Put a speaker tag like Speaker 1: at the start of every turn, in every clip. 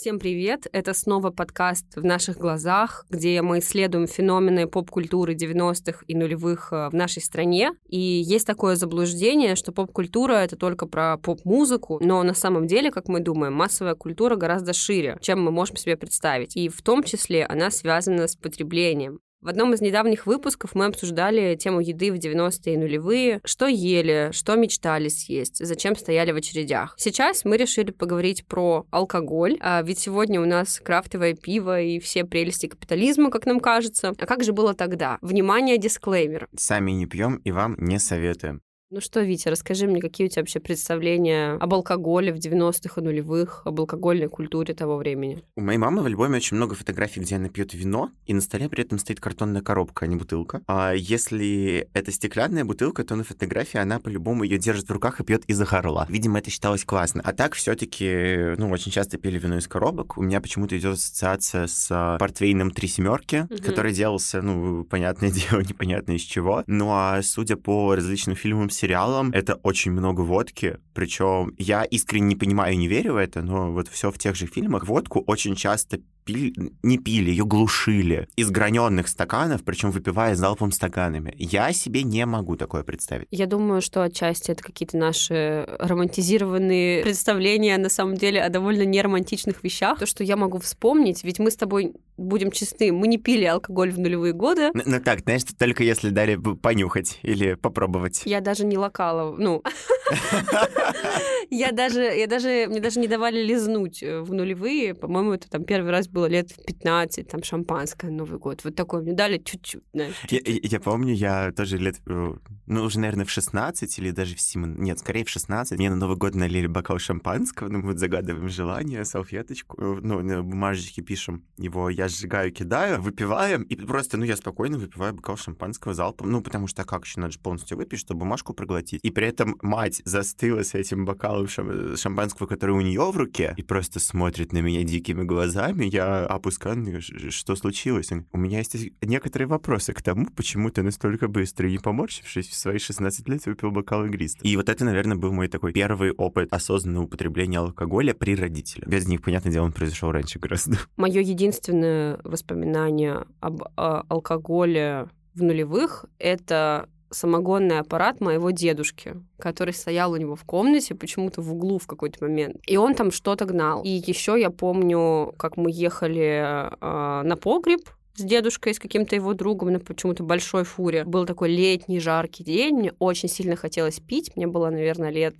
Speaker 1: Всем привет! Это снова подкаст «В наших глазах», где мы исследуем феномены поп-культуры 90-х и нулевых э, в нашей стране. И есть такое заблуждение, что поп-культура — это только про поп-музыку, но на самом деле, как мы думаем, массовая культура гораздо шире, чем мы можем себе представить. И в том числе она связана с потреблением. В одном из недавних выпусков мы обсуждали тему еды в 90-е и нулевые, что ели, что мечтали съесть, зачем стояли в очередях. Сейчас мы решили поговорить про алкоголь, а ведь сегодня у нас крафтовое пиво и все прелести капитализма, как нам кажется. А как же было тогда? Внимание, дисклеймер.
Speaker 2: Сами не пьем и вам не советуем.
Speaker 1: Ну что, Витя, расскажи мне, какие у тебя вообще представления об алкоголе в 90-х и нулевых, об алкогольной культуре того времени?
Speaker 2: У моей мамы в альбоме очень много фотографий, где она пьет вино, и на столе при этом стоит картонная коробка, а не бутылка. А если это стеклянная бутылка, то на фотографии она по-любому ее держит в руках и пьет из-за горла. Видимо, это считалось классно. А так все-таки, ну, очень часто пили вино из коробок. У меня почему-то идет ассоциация с портвейном «Три семерки», угу. который делался, ну, понятное дело, непонятно из чего. Ну, а судя по различным фильмам, сериалом. Это очень много водки, причем я искренне не понимаю и не верю в это, но вот все в тех же фильмах водку очень часто пили, не пили, ее глушили из граненых стаканов, причем выпивая залпом стаканами. Я себе не могу такое представить.
Speaker 1: Я думаю, что отчасти это какие-то наши романтизированные представления на самом деле о довольно неромантичных вещах. То, что я могу вспомнить, ведь мы с тобой будем честны, мы не пили алкоголь в нулевые годы.
Speaker 2: Ну, ну так, знаешь, только если дали понюхать или попробовать.
Speaker 1: Я даже не локала, ну... Я даже, я даже, мне даже не давали лизнуть э, в нулевые. По-моему, это там первый раз было лет в 15, там шампанское, Новый год. Вот такое мне дали чуть-чуть, знаешь.
Speaker 2: Я, я помню, я тоже лет, э, ну, уже, наверное, в 16 или даже в 7, нет, скорее в 16. Мне на Новый год налили бокал шампанского, ну, вот загадываем желание, салфеточку, э, ну, на бумажечке пишем его, я сжигаю, кидаю, выпиваем, и просто, ну, я спокойно выпиваю бокал шампанского залпом, ну, потому что как еще надо же полностью выпить, чтобы бумажку проглотить. И при этом мать застыла с этим бокалом бокалом шампанского, который у нее в руке, и просто смотрит на меня дикими глазами. Я опускаю, что случилось? У меня есть некоторые вопросы к тому, почему ты настолько быстро, не поморщившись, в свои 16 лет выпил бокал игристого. И вот это, наверное, был мой такой первый опыт осознанного употребления алкоголя при родителях. Без них, понятное дело, он произошел раньше гораздо.
Speaker 1: Мое единственное воспоминание об а, алкоголе в нулевых — это самогонный аппарат моего дедушки, который стоял у него в комнате почему-то в углу в какой-то момент. И он там что-то гнал. И еще я помню, как мы ехали э, на погреб с дедушкой, с каким-то его другом на почему-то большой фуре. Был такой летний жаркий день, мне очень сильно хотелось пить, мне было, наверное, лет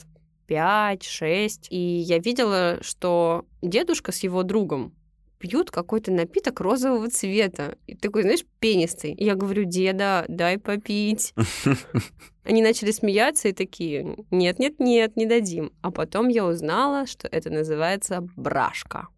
Speaker 1: 5-6, и я видела, что дедушка с его другом пьют какой-то напиток розового цвета. И такой, знаешь, пенистый. И я говорю, деда, дай попить. Они начали смеяться и такие, нет-нет-нет, не дадим. А потом я узнала, что это называется брашка.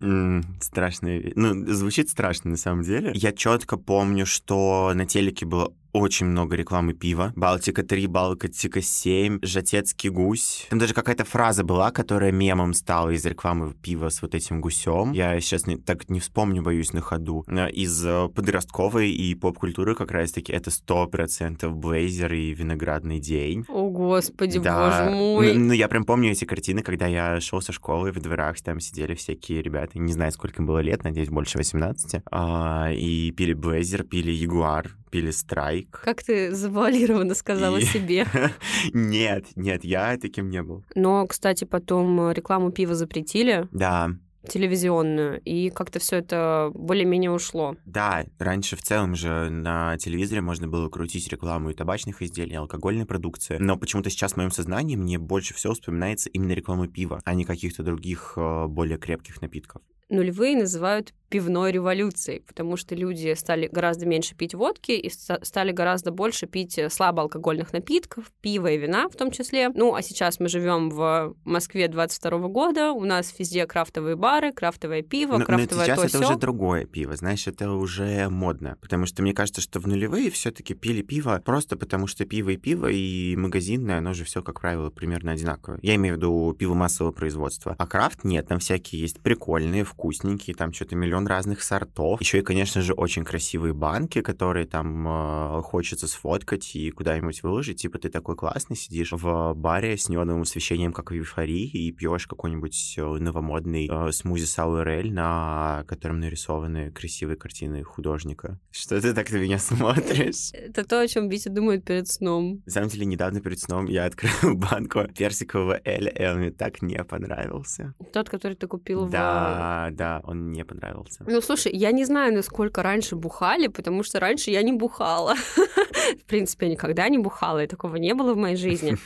Speaker 2: Mm, страшно. Ну, звучит страшно на самом деле. Я четко помню, что на телеке было очень много рекламы пива. Балтика 3, Балтика 7, Жатецкий гусь. Там даже какая-то фраза была, которая мемом стала из рекламы пива с вот этим гусем. Я сейчас не, так не вспомню, боюсь, на ходу. Из э, подростковой и поп-культуры как раз-таки это сто процентов Блейзер и Виноградный день.
Speaker 1: О, господи, да. боже мой.
Speaker 2: Ну, ну, я прям помню эти картины, когда я шел со школы, в дворах там сидели всякие ребята, не знаю, сколько им было лет, надеюсь, больше 18, а, и пили Блейзер, пили Ягуар, пили страйк.
Speaker 1: Как ты завуалированно сказала и... себе.
Speaker 2: нет, нет, я таким не был.
Speaker 1: Но, кстати, потом рекламу пива запретили.
Speaker 2: Да
Speaker 1: телевизионную, и как-то все это более-менее ушло.
Speaker 2: Да, раньше в целом же на телевизоре можно было крутить рекламу и табачных изделий, и алкогольной продукции, но почему-то сейчас в моем сознании мне больше всего вспоминается именно реклама пива, а не каких-то других э, более крепких напитков
Speaker 1: нулевые называют пивной революцией, потому что люди стали гораздо меньше пить водки и стали гораздо больше пить э, слабоалкогольных напитков, пива и вина в том числе. Ну, а сейчас мы живем в Москве 22 года, у нас везде крафтовые бары, крафтовое пиво, но, крафтовое
Speaker 2: но сейчас
Speaker 1: то
Speaker 2: это уже другое пиво, знаешь, это уже модно, потому что мне кажется, что в нулевые все таки пили пиво просто потому, что пиво и пиво, и магазинное, оно же все, как правило, примерно одинаковое. Я имею в виду пиво массового производства. А крафт нет, там всякие есть прикольные, вкусненькие, там что-то миллион миллион разных сортов. Еще и, конечно же, очень красивые банки, которые там э, хочется сфоткать и куда-нибудь выложить. Типа ты такой классный сидишь в баре с неоновым освещением, как в эйфории, и пьешь какой-нибудь э, новомодный э, смузи Сауэрель, на котором нарисованы красивые картины художника. Что ты так на меня смотришь?
Speaker 1: Это то, о чем Витя думает перед сном.
Speaker 2: На самом деле, недавно перед сном я открыл банку персикового Эля, и он мне так не понравился.
Speaker 1: Тот, который ты купил в...
Speaker 2: Да, да, он мне понравился.
Speaker 1: Ну, слушай, я не знаю, насколько раньше бухали, потому что раньше я не бухала. В принципе, я никогда не бухала, и такого не было в моей жизни.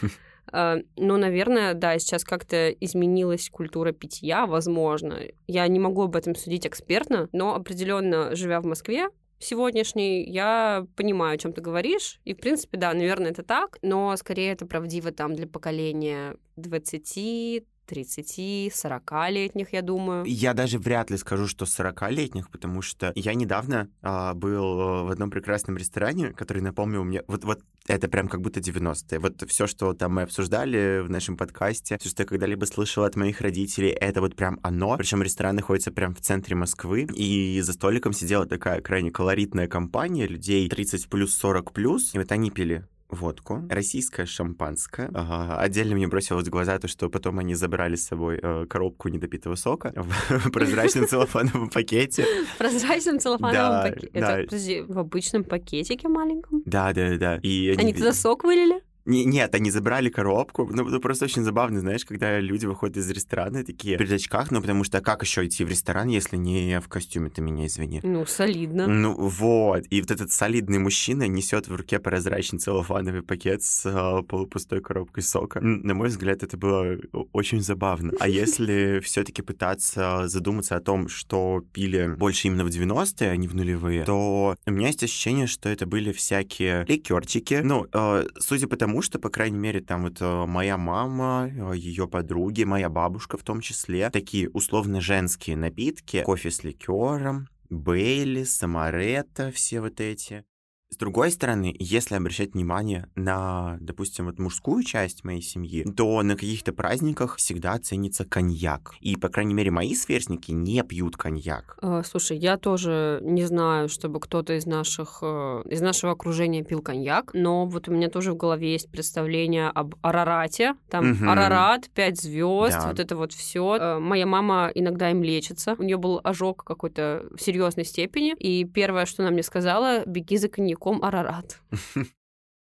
Speaker 1: А, но, наверное, да, сейчас как-то изменилась культура питья, возможно. Я не могу об этом судить экспертно, но определенно, живя в Москве, сегодняшний, я понимаю, о чем ты говоришь. И, в принципе, да, наверное, это так, но скорее это правдиво там для поколения 20, 30-40-летних, я думаю.
Speaker 2: Я даже вряд ли скажу, что 40-летних, потому что я недавно а, был в одном прекрасном ресторане, который напомнил мне... Вот, вот это прям как будто 90-е. Вот все, что там мы обсуждали в нашем подкасте, все, что я когда-либо слышал от моих родителей, это вот прям оно. Причем ресторан находится прям в центре Москвы, и за столиком сидела такая крайне колоритная компания людей 30 плюс, 40 плюс, и вот они пили водку, российское шампанское. Ага, отдельно мне бросилось в глаза то, что потом они забрали с собой э, коробку недопитого сока в прозрачном целлофановом пакете.
Speaker 1: В прозрачном целлофановом пакете? Подожди, в обычном пакетике маленьком?
Speaker 2: Да, да, да.
Speaker 1: Они туда сок вылили?
Speaker 2: Не, нет, они забрали коробку. Ну, ну, просто очень забавно, знаешь, когда люди выходят из ресторана такие в очках, ну, потому что как еще идти в ресторан, если не в костюме, ты меня извини.
Speaker 1: Ну, солидно.
Speaker 2: Ну, вот. И вот этот солидный мужчина несет в руке прозрачный целлофановый пакет с э, полупустой коробкой сока. На мой взгляд, это было очень забавно. А если все-таки пытаться задуматься о том, что пили больше именно в 90-е, а не в нулевые, то у меня есть ощущение, что это были всякие ликерчики. Ну, э, судя по тому, потому что, по крайней мере, там вот э, моя мама, э, ее подруги, моя бабушка в том числе, такие условно женские напитки, кофе с ликером, Бейли, Самаретта, все вот эти. С другой стороны, если обращать внимание на, допустим, вот мужскую часть моей семьи, то на каких-то праздниках всегда ценится коньяк. И, по крайней мере, мои сверстники не пьют коньяк.
Speaker 1: А, слушай, я тоже не знаю, чтобы кто-то из наших, э, из нашего окружения пил коньяк, но вот у меня тоже в голове есть представление об Арарате. Там угу. Арарат, пять звезд, да. вот это вот все. Э, моя мама иногда им лечится. У нее был ожог какой-то в серьезной степени. И первое, что она мне сказала, беги за коньяком коньяком Арарат.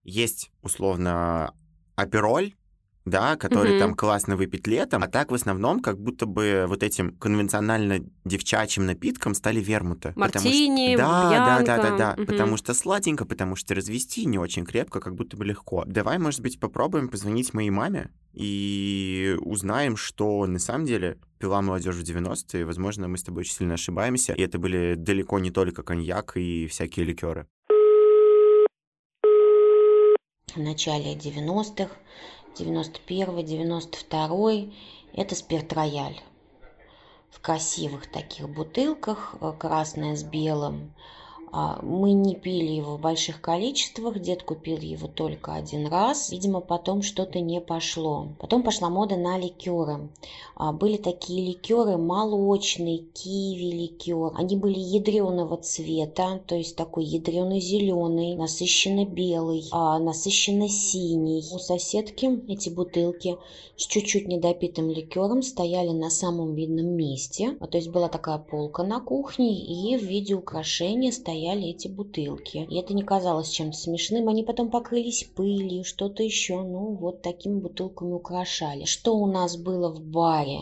Speaker 2: Есть, условно, апероль, да, который mm-hmm. там классно выпить летом, а так в основном как будто бы вот этим конвенционально девчачьим напитком стали вермуты.
Speaker 1: Мартини,
Speaker 2: что... да,
Speaker 1: бьянка.
Speaker 2: да, да, да, да, mm-hmm. потому что сладенько, потому что развести не очень крепко, как будто бы легко. Давай, может быть, попробуем позвонить моей маме и узнаем, что на самом деле пила молодежь в 90-е. Возможно, мы с тобой очень сильно ошибаемся, и это были далеко не только коньяк и всякие ликеры
Speaker 3: в начале 90-х, 91 92 это спирт-рояль. В красивых таких бутылках, э, красная с белым, мы не пили его в больших количествах, дед купил его только один раз. Видимо, потом что-то не пошло. Потом пошла мода на ликеры. А, были такие ликеры молочные, киви ликер. Они были ядреного цвета, то есть такой ядреный зеленый, насыщенно белый, а, насыщенно синий. У соседки эти бутылки с чуть-чуть недопитым ликером стояли на самом видном месте. То есть была такая полка на кухне, и в виде украшения стояли стояли эти бутылки. И это не казалось чем-то смешным. Они потом покрылись пылью, что-то еще. Ну, вот такими бутылками украшали. Что у нас было в баре?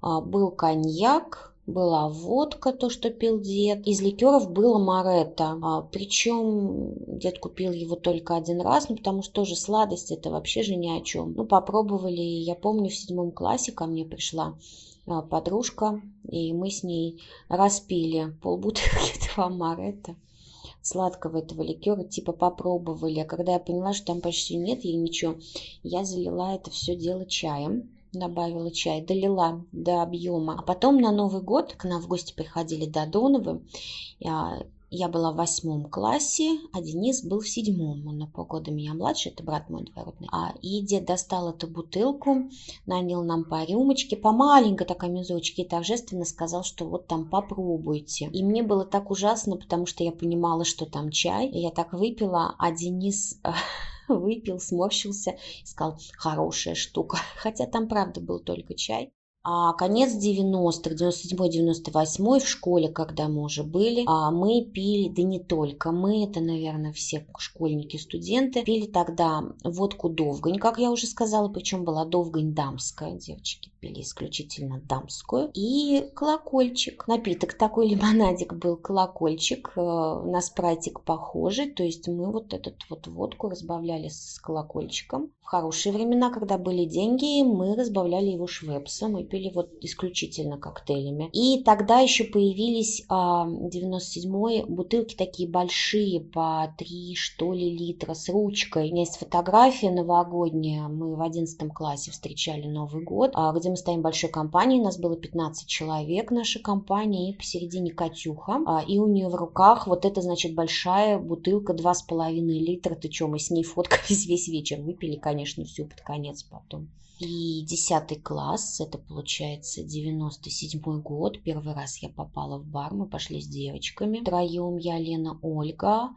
Speaker 3: А, был коньяк, была водка, то, что пил дед. Из ликеров было маретта. А, причем дед купил его только один раз, ну, потому что тоже сладость это вообще же ни о чем. Ну, попробовали. Я помню, в седьмом классе ко мне пришла подружка, и мы с ней распили полбутылки этого маретта сладкого этого ликера, типа попробовали. А когда я поняла, что там почти нет ей ничего, я залила это все дело чаем добавила чай, долила до объема. А потом на Новый год к нам в гости приходили Додоновы, я была в восьмом классе, а Денис был в седьмом. Он на полгода меня младше, это брат мой двоюродный. А, и достал эту бутылку, нанял нам по рюмочке, по маленькой такой мизочке и торжественно сказал, что вот там попробуйте. И мне было так ужасно, потому что я понимала, что там чай. И я так выпила, а Денис выпил, сморщился и сказал, хорошая штука. Хотя там правда был только чай. А конец 90-х, 97-98 в школе, когда мы уже были, а мы пили, да не только мы, это, наверное, все школьники, студенты, пили тогда водку Довгань, как я уже сказала, причем была Довгань дамская, девочки пили исключительно дамскую, и колокольчик. Напиток такой лимонадик был колокольчик, э, на спрайтик похожий, то есть мы вот эту вот водку разбавляли с колокольчиком. В хорошие времена, когда были деньги, мы разбавляли его швепсом и пили вот исключительно коктейлями. И тогда еще появились а, 97-й бутылки такие большие, по 3 что ли литра с ручкой. У меня есть фотография новогодняя, мы в 11 классе встречали Новый год, а, где мы стоим большой компанией, нас было 15 человек, наша компания, посередине Катюха, а, и у нее в руках вот это, значит, большая бутылка 2,5 литра, ты что, мы с ней фоткались весь вечер, выпили, конечно, всю под конец потом. И десятый класс, это получается 97 год, первый раз я попала в бар, мы пошли с девочками, втроем я, Лена, Ольга,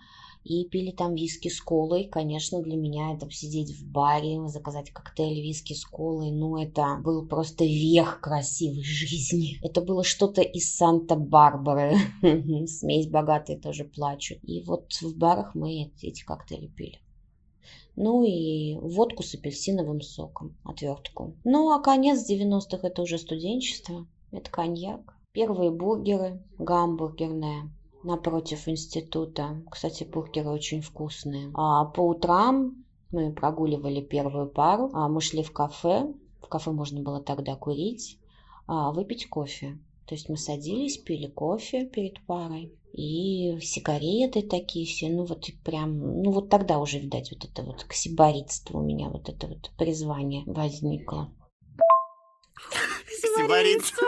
Speaker 3: и пили там виски с колой. Конечно, для меня это сидеть в баре, заказать коктейль виски с колой, ну это был просто верх красивой жизни. Это было что-то из Санта-Барбары. Смесь богатые тоже плачут. И вот в барах мы эти коктейли пили. Ну и водку с апельсиновым соком, отвертку. Ну а конец 90-х это уже студенчество, это коньяк. Первые бургеры, гамбургерная, напротив института. Кстати, бургеры очень вкусные. А по утрам мы прогуливали первую пару, а мы шли в кафе. В кафе можно было тогда курить, а выпить кофе. То есть мы садились, пили кофе перед парой. И сигареты такие все, ну вот прям, ну вот тогда уже, видать, вот это вот ксиборитство у меня, вот это вот призвание возникло.
Speaker 2: Ксиборитство.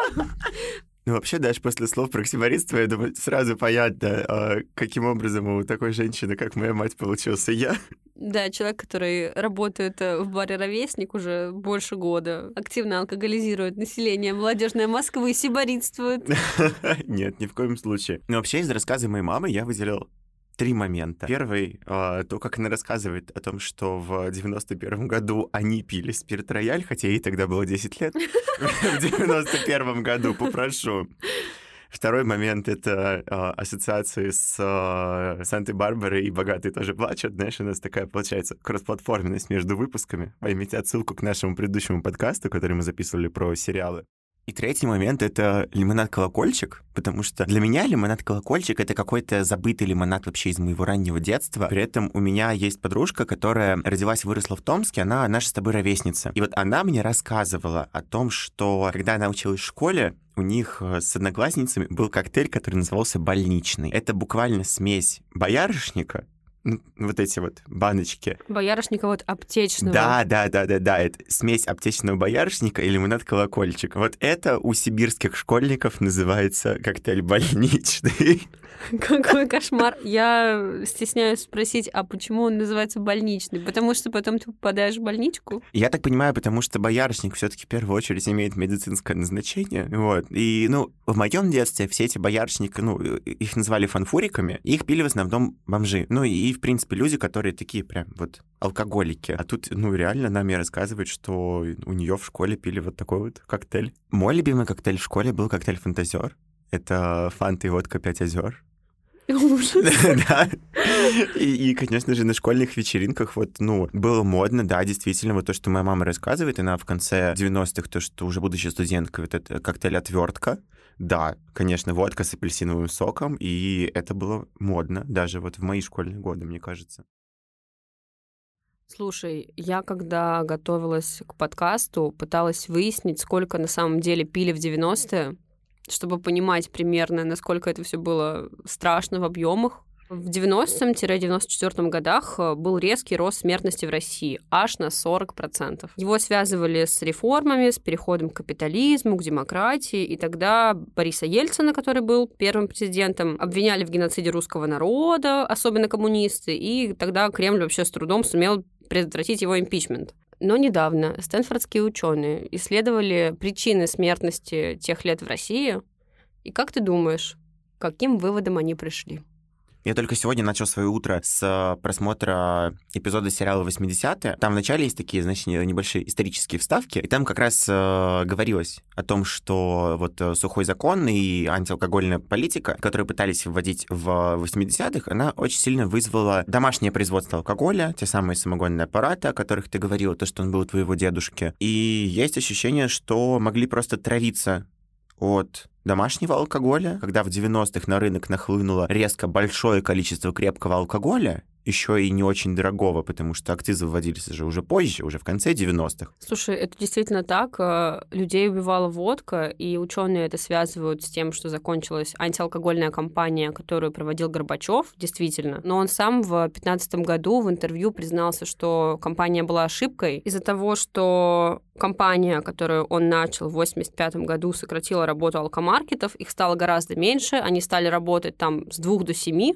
Speaker 2: Ну, вообще, даже после слов про ксиборитство, я думаю, сразу понятно, а, каким образом у такой женщины, как моя мать, получился я.
Speaker 1: Да, человек, который работает э, в баре «Ровесник» уже больше года, активно алкоголизирует население молодежной Москвы, сиборитствует.
Speaker 2: Нет, ни в коем случае. Но вообще из рассказа моей мамы я выделил три момента. Первый, а, то, как она рассказывает о том, что в 91 году они пили спирт рояль, хотя ей тогда было 10 лет. В 91 году, попрошу. Второй момент — это э, ассоциации с э, Сантой-Барбарой и «Богатые тоже плачут». Знаешь, у нас такая, получается, кроссплатформенность между выпусками. Поймите отсылку к нашему предыдущему подкасту, который мы записывали про сериалы. И третий момент — это лимонад-колокольчик, потому что для меня лимонад-колокольчик — это какой-то забытый лимонад вообще из моего раннего детства. При этом у меня есть подружка, которая родилась и выросла в Томске, она наша с тобой ровесница. И вот она мне рассказывала о том, что когда она училась в школе, у них э, с одноклассницами был коктейль, который назывался «Больничный». Это буквально смесь боярышника вот эти вот баночки.
Speaker 1: Боярышника вот аптечного.
Speaker 2: Да, да, да, да, да. Это смесь аптечного боярышника и лимонад колокольчик. Вот это у сибирских школьников называется коктейль больничный.
Speaker 1: Какой кошмар. Я стесняюсь спросить, а почему он называется больничный? Потому что потом ты попадаешь в больничку?
Speaker 2: Я так понимаю, потому что боярышник все-таки в первую очередь имеет медицинское назначение. Вот. И, ну, в моем детстве все эти боярышники, ну, их называли фанфуриками, их пили в основном бомжи. Ну, и, в принципе, люди, которые такие прям вот алкоголики. А тут, ну, реально нами рассказывают, что у нее в школе пили вот такой вот коктейль. Мой любимый коктейль в школе был коктейль «Фантазер». Это фанта и водка «Пять озер». Да. И, и, конечно же, на школьных вечеринках вот, ну, было модно, да, действительно, вот то, что моя мама рассказывает, она в конце 90-х, то, что уже будучи студенткой, вот это коктейль «Отвертка», да, конечно, водка с апельсиновым соком, и это было модно даже вот в мои школьные годы, мне кажется.
Speaker 1: Слушай, я когда готовилась к подкасту, пыталась выяснить, сколько на самом деле пили в 90-е, чтобы понимать примерно, насколько это все было страшно в объемах. В 90-94 годах э, был резкий рост смертности в России, аж на 40%. Его связывали с реформами, с переходом к капитализму, к демократии, и тогда Бориса Ельцина, который был первым президентом, обвиняли в геноциде русского народа, особенно коммунисты, и тогда Кремль вообще с трудом сумел предотвратить его импичмент. Но недавно стэнфордские ученые исследовали причины смертности тех лет в России. И как ты думаешь, каким выводам они пришли?
Speaker 2: Я только сегодня начал свое утро с э, просмотра эпизода сериала «80-е». Там вначале есть такие, значит, небольшие исторические вставки, и там как раз э, говорилось о том, что вот э, сухой закон и антиалкогольная политика, которые пытались вводить в 80-х, она очень сильно вызвала домашнее производство алкоголя, те самые самогонные аппараты, о которых ты говорила, то, что он был у твоего дедушки. И есть ощущение, что могли просто травиться от домашнего алкоголя, когда в 90-х на рынок нахлынуло резко большое количество крепкого алкоголя, еще и не очень дорогого, потому что акцизы вводились уже уже позже, уже в конце 90-х.
Speaker 1: Слушай, это действительно так. Э, людей убивала водка, и ученые это связывают с тем, что закончилась антиалкогольная кампания, которую проводил Горбачев, действительно. Но он сам в 2015 году в интервью признался, что кампания была ошибкой из-за того, что компания, которую он начал в 1985 году, сократила работу алкомаркетов, их стало гораздо меньше, они стали работать там с двух до семи,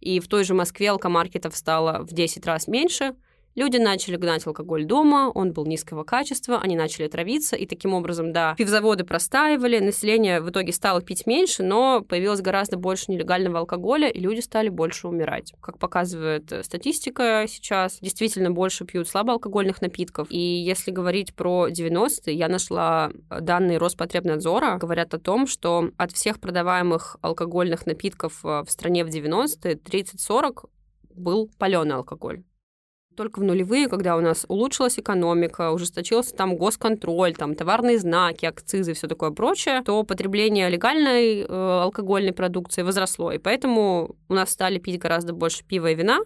Speaker 1: и в той же Москве алкомаркетов стало в 10 раз меньше – Люди начали гнать алкоголь дома, он был низкого качества, они начали травиться, и таким образом, да, пивзаводы простаивали, население в итоге стало пить меньше, но появилось гораздо больше нелегального алкоголя, и люди стали больше умирать. Как показывает э, статистика сейчас, действительно больше пьют слабоалкогольных напитков. И если говорить про 90-е, я нашла данные Роспотребнадзора, говорят о том, что от всех продаваемых алкогольных напитков э, в стране в 90-е 30-40 был паленый алкоголь только в нулевые, когда у нас улучшилась экономика, ужесточился там госконтроль, там товарные знаки, акцизы и все такое прочее, то потребление легальной э, алкогольной продукции возросло. И поэтому у нас стали пить гораздо больше пива и вина.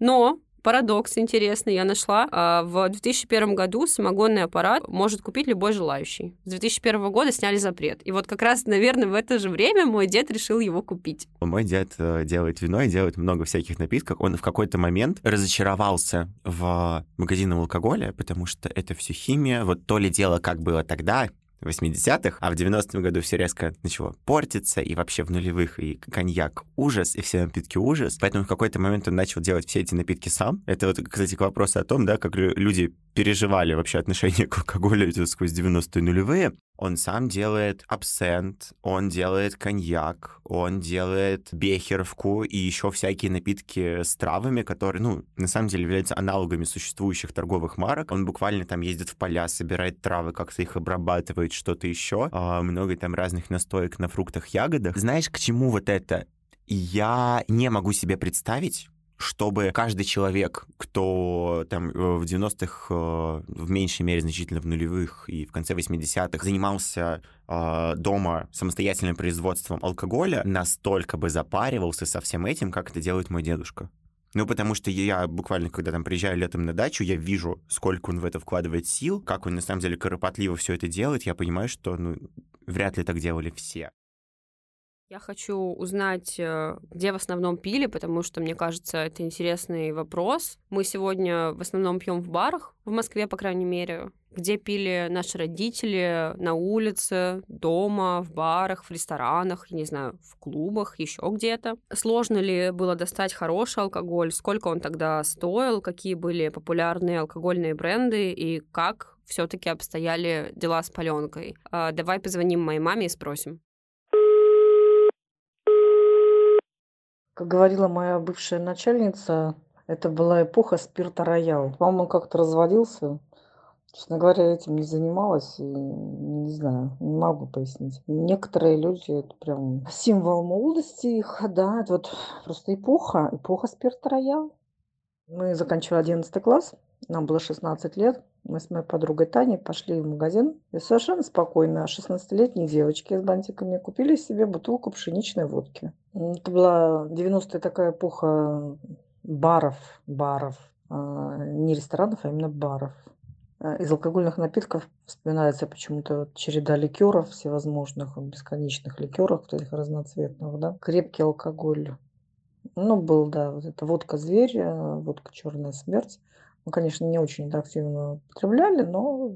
Speaker 1: Но Парадокс интересный я нашла. А, в 2001 году самогонный аппарат может купить любой желающий. С 2001 года сняли запрет. И вот как раз, наверное, в это же время мой дед решил его купить.
Speaker 2: Мой дед э, делает вино и делает много всяких напитков. Он в какой-то момент разочаровался в магазинах алкоголя, потому что это все химия. Вот то ли дело, как было тогда, 80-х, а в 90-м году все резко начало портиться, и вообще в нулевых и коньяк ужас, и все напитки ужас. Поэтому в какой-то момент он начал делать все эти напитки сам. Это вот, кстати, к вопросу о том, да, как люди переживали вообще отношение к алкоголю сквозь 90-е нулевые. Он сам делает абсент, он делает коньяк, он делает бехеровку и еще всякие напитки с травами, которые, ну, на самом деле являются аналогами существующих торговых марок. Он буквально там ездит в поля, собирает травы, как-то их обрабатывает, что-то еще. А, много там разных настоек на фруктах, ягодах. Знаешь, к чему вот это? Я не могу себе представить, чтобы каждый человек, кто там э, в 90-х, э, в меньшей мере значительно в нулевых и в конце 80-х занимался э, дома самостоятельным производством алкоголя, настолько бы запаривался со всем этим, как это делает мой дедушка. Ну, потому что я буквально, когда там приезжаю летом на дачу, я вижу, сколько он в это вкладывает сил, как он на самом деле кропотливо все это делает. Я понимаю, что ну, вряд ли так делали все.
Speaker 1: Я хочу узнать, э, где в основном пили, потому что, мне кажется, это интересный вопрос. Мы сегодня в основном пьем в барах, в Москве, по крайней мере. Где пили наши родители на улице, дома, в барах, в ресторанах, не знаю, в клубах, еще где-то. Сложно ли было достать хороший алкоголь? Сколько он тогда стоил? Какие были популярные алкогольные бренды? И как все-таки обстояли дела с паленкой? А, давай позвоним моей маме и спросим.
Speaker 4: Как говорила моя бывшая начальница, это была эпоха спирта роял. По-моему, как-то разводился. Честно говоря, этим не занималась и не знаю, не могу пояснить. Некоторые люди, это прям символ молодости их, да, это вот просто эпоха, эпоха спирта роял. Мы заканчивали 11 класс, нам было 16 лет. Мы с моей подругой Таней пошли в магазин и совершенно спокойно 16-летние девочки с бантиками купили себе бутылку пшеничной водки. Это была 90-я такая эпоха баров, баров, а, не ресторанов, а именно баров. А, из алкогольных напитков вспоминается почему-то череда ликеров всевозможных, бесконечных ликеров, вот этих разноцветных, да. Крепкий алкоголь Ну, был, да, вот эта водка «Зверь», э, водка «Черная смерть». Мы, конечно, не очень это активно употребляли, но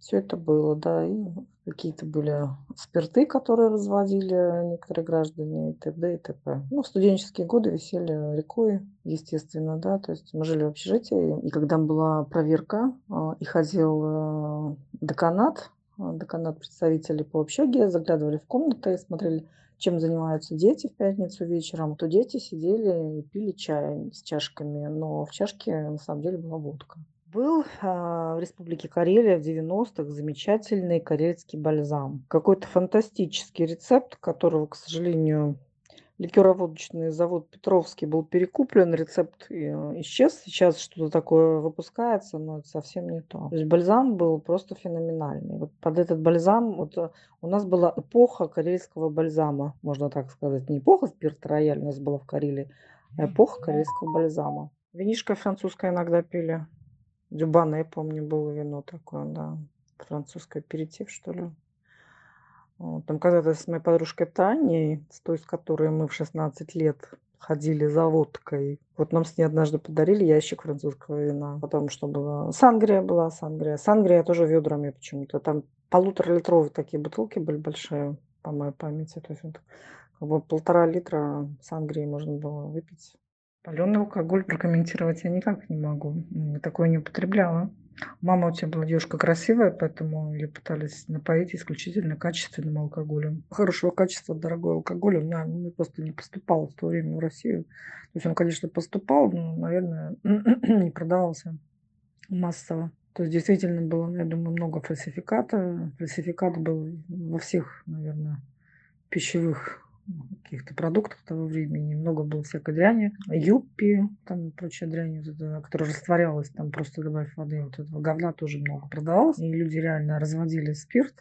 Speaker 4: все это было, да. И какие-то были спирты, которые разводили некоторые граждане, и т.д. и т.п. Ну, в студенческие годы висели рекой, естественно, да. То есть мы жили в общежитии, и когда была проверка, а, и ходил э, деканат, а, деканат представителей по общаге, заглядывали в комнаты и смотрели, чем занимаются дети в пятницу вечером, то дети сидели и пили чай с чашками, но в чашке на самом деле была водка. Был а, в Республике Карелия в 90-х замечательный карельский бальзам. Какой-то фантастический рецепт, которого, к сожалению, ликероводочный завод Петровский был перекуплен, рецепт э, исчез. Сейчас что-то такое выпускается, но это совсем не то. То есть бальзам был просто феноменальный. Вот под этот бальзам вот э, у нас была эпоха карельского бальзама, можно так сказать. Не эпоха спирт рояль у нас была в Карелии, а эпоха карельского бальзама. Винишко французское иногда пили. Дюбана, я помню, было вино такое, да. Французское аперитив, что ли. Там когда-то с моей подружкой Таней, с той, с которой мы в 16 лет ходили за водкой. Вот нам с ней однажды подарили ящик французского вина. Потом что было? Сангрия была, сангрия. Сангрия тоже ведрами почему-то. Там полуторалитровые такие бутылки были большие, по моей памяти. То есть вот, как бы полтора литра сангрии можно было выпить. Паленый алкоголь прокомментировать я никак не могу. Такое не употребляла. Мама у тебя была девушка красивая, поэтому ее пытались напоить исключительно качественным алкоголем. Хорошего качества дорогой алкоголь у меня ну, просто не поступал в то время в Россию. То есть он, конечно, поступал, но, наверное, не продавался массово. То есть действительно было, я думаю, много фальсификата. Фальсификат был во всех, наверное, пищевых каких-то продуктов того времени. Много было всякой дряни. Юппи, там прочая дрянь, вот которая растворялась, там просто добавив воды. Вот этого говна тоже много продавалось. И люди реально разводили спирт,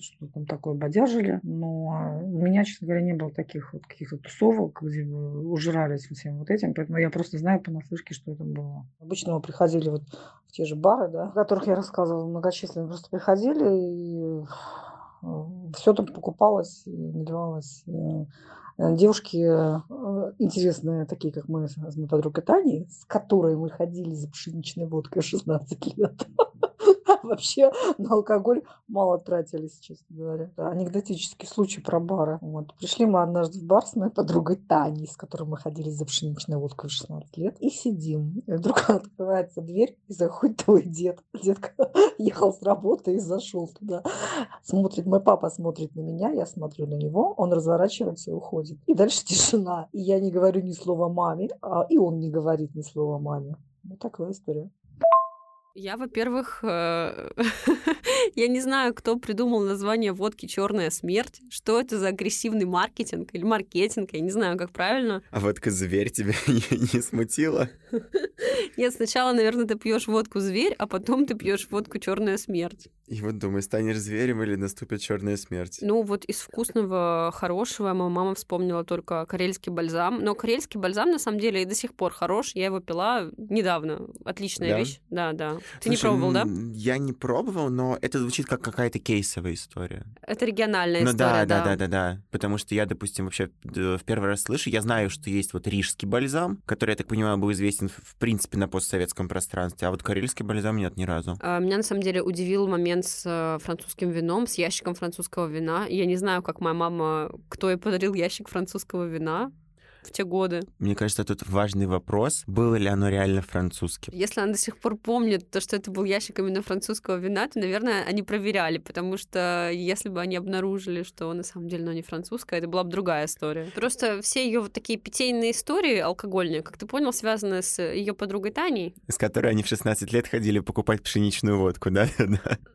Speaker 4: что там такое бодяжили. Но а, у меня, честно говоря, не было таких вот каких-то тусовок, где бы ужирались всем вот этим. Поэтому я просто знаю понаслышке, что это было. Обычно мы приходили вот в те же бары, да, о которых я рассказывала многочисленные, просто приходили и все там покупалось наливалось. Э, девушки э, интересные, такие как мы с моей подругой Таней, с которой мы ходили за пшеничной водкой 16 лет. Вообще на алкоголь мало тратились, честно говоря. Да, анекдотический случай про бары. Вот. Пришли мы однажды в бар с моей подругой Таней, с которой мы ходили за пшеничной водкой в 16 лет, и сидим. И вдруг открывается дверь, и заходит твой дед. Дед ехал с работы и зашел туда. Смотрит, мой папа смотрит на меня, я смотрю на него, он разворачивается и уходит. И дальше тишина. И я не говорю ни слова маме, а и он не говорит ни слова маме. Вот такая история.
Speaker 1: Я, во-первых, э, я не знаю, кто придумал название водки Черная смерть. Что это за агрессивный маркетинг или маркетинг? Я не знаю, как правильно.
Speaker 2: А водка зверь тебя не, не смутила?
Speaker 1: Нет, сначала, наверное, ты пьешь водку зверь, а потом ты пьешь водку Черная смерть.
Speaker 2: И вот думаю, станешь зверем или наступит черная смерть.
Speaker 1: Ну вот из вкусного, хорошего моя мама вспомнила только карельский бальзам. Но карельский бальзам на самом деле и до сих пор хорош. Я его пила недавно. Отличная да? вещь. Да, да. Ты Слушай, не пробовал, да?
Speaker 2: Я не пробовал, но это звучит как какая-то кейсовая история.
Speaker 1: Это региональная ну,
Speaker 2: история,
Speaker 1: да.
Speaker 2: да, да, да, да. Потому что я, допустим, вообще в первый раз слышу, я знаю, что есть вот рижский бальзам, который, я так понимаю, был известен в принципе на постсоветском пространстве, а вот карельский бальзам нет ни разу.
Speaker 1: А, меня на самом деле удивил момент с э, французским вином, с ящиком французского вина. Я не знаю, как моя мама, кто ей подарил ящик французского вина в те годы.
Speaker 2: Мне кажется, тут важный вопрос, было ли оно реально французским.
Speaker 1: Если она до сих пор помнит то, что это был ящик именно французского вина, то, наверное, они проверяли, потому что если бы они обнаружили, что на самом деле оно не французское, это была бы другая история. Просто все ее вот такие питейные истории алкогольные, как ты понял, связаны с ее подругой Таней.
Speaker 2: С которой они в 16 лет ходили покупать пшеничную водку, да?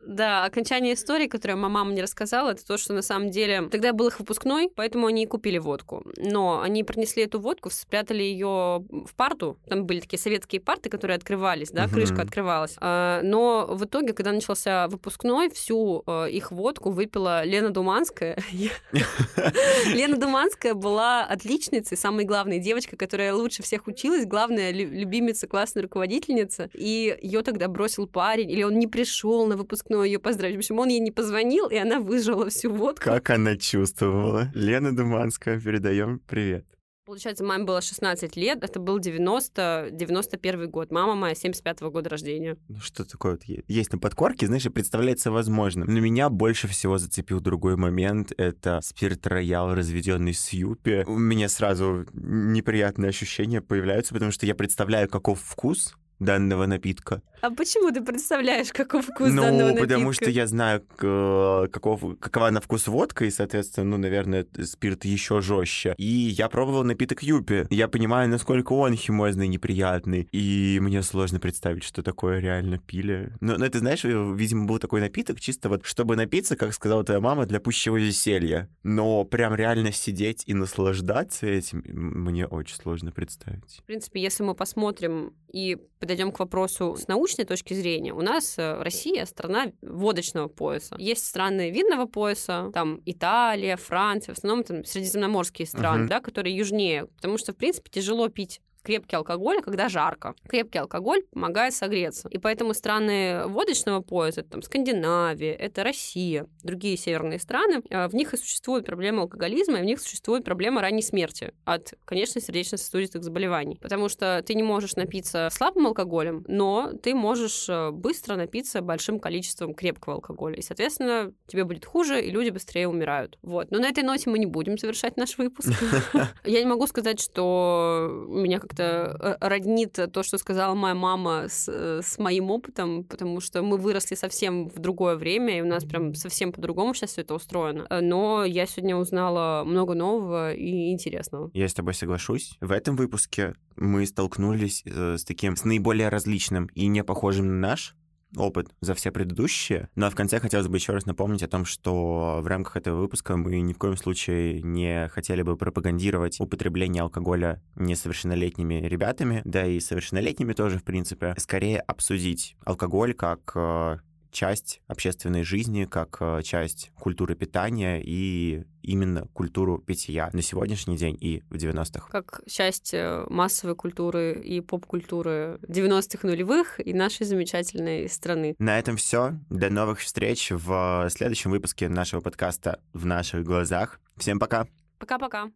Speaker 1: да, окончание истории, которую моя мама мне рассказала, это то, что на самом деле тогда был их выпускной, поэтому они и купили водку. Но они принесли принесли эту водку, спрятали ее в парту. Там были такие советские парты, которые открывались, да, крышка открывалась. А, но в итоге, когда начался выпускной, всю э, их водку выпила Лена Думанская. Лена Думанская была отличницей, самой главной девочкой, которая лучше всех училась, главная любимица, классная руководительница. И ее тогда бросил парень, или он не пришел на выпускной ее поздравить. В общем, он ей не позвонил, и она выжила всю водку.
Speaker 2: Как она чувствовала? Лена Думанская, передаем привет.
Speaker 1: Получается, маме было 16 лет, это был 90, 91 год. Мама моя 75 -го года рождения.
Speaker 2: Ну, что такое вот есть на подкорке, знаешь, и представляется возможным. Но меня больше всего зацепил другой момент. Это спирт-роял, разведенный с юпи. У меня сразу неприятные ощущения появляются, потому что я представляю, каков вкус данного напитка.
Speaker 1: А почему ты представляешь, каков вкус ну, данного напитка?
Speaker 2: Ну, потому что я знаю, каков, какова на вкус водка, и, соответственно, ну, наверное, спирт еще жестче. И я пробовал напиток Юпи. Я понимаю, насколько он химозный, неприятный. И мне сложно представить, что такое реально пили. Но, но это, знаешь, видимо, был такой напиток, чисто вот, чтобы напиться, как сказала твоя мама, для пущего веселья. Но прям реально сидеть и наслаждаться этим мне очень сложно представить.
Speaker 1: В принципе, если мы посмотрим и подойдем к вопросу с научной научной точки зрения, у нас э, Россия страна водочного пояса. Есть страны видного пояса, там Италия, Франция, в основном там средиземноморские страны, uh-huh. да, которые южнее, потому что, в принципе, тяжело пить крепкий алкоголь, когда жарко. Крепкий алкоголь помогает согреться. И поэтому страны водочного пояса, там Скандинавия, это Россия, другие северные страны, э, в них и существует проблема алкоголизма, и в них существует проблема ранней смерти от, конечно, сердечно-сосудистых заболеваний. Потому что ты не можешь напиться слабым алкоголем, но ты можешь э, быстро напиться большим количеством крепкого алкоголя. И, соответственно, тебе будет хуже, и люди быстрее умирают. Вот. Но на этой ноте мы не будем завершать наш выпуск. Я не могу сказать, что меня как-то э, роднит то, что сказала моя мама с, э, с моим опытом, потому что мы выросли совсем в другое время, и у нас прям совсем по-другому сейчас все это устроено. Э, но я сегодня узнала много нового и интересного.
Speaker 2: Я с тобой соглашусь. В этом выпуске мы столкнулись с таким, с наиболее различным и не похожим на наш опыт за все предыдущие. Ну а в конце хотелось бы еще раз напомнить о том, что в рамках этого выпуска мы ни в коем случае не хотели бы пропагандировать употребление алкоголя несовершеннолетними ребятами, да и совершеннолетними тоже, в принципе. Скорее обсудить алкоголь как э, часть общественной жизни, как э, часть культуры питания и именно культуру питья на сегодняшний день и в 90-х.
Speaker 1: Как часть э, массовой культуры и поп-культуры 90-х нулевых и нашей замечательной страны.
Speaker 2: На этом все. До новых встреч в следующем выпуске нашего подкаста «В наших глазах». Всем пока!
Speaker 1: Пока-пока!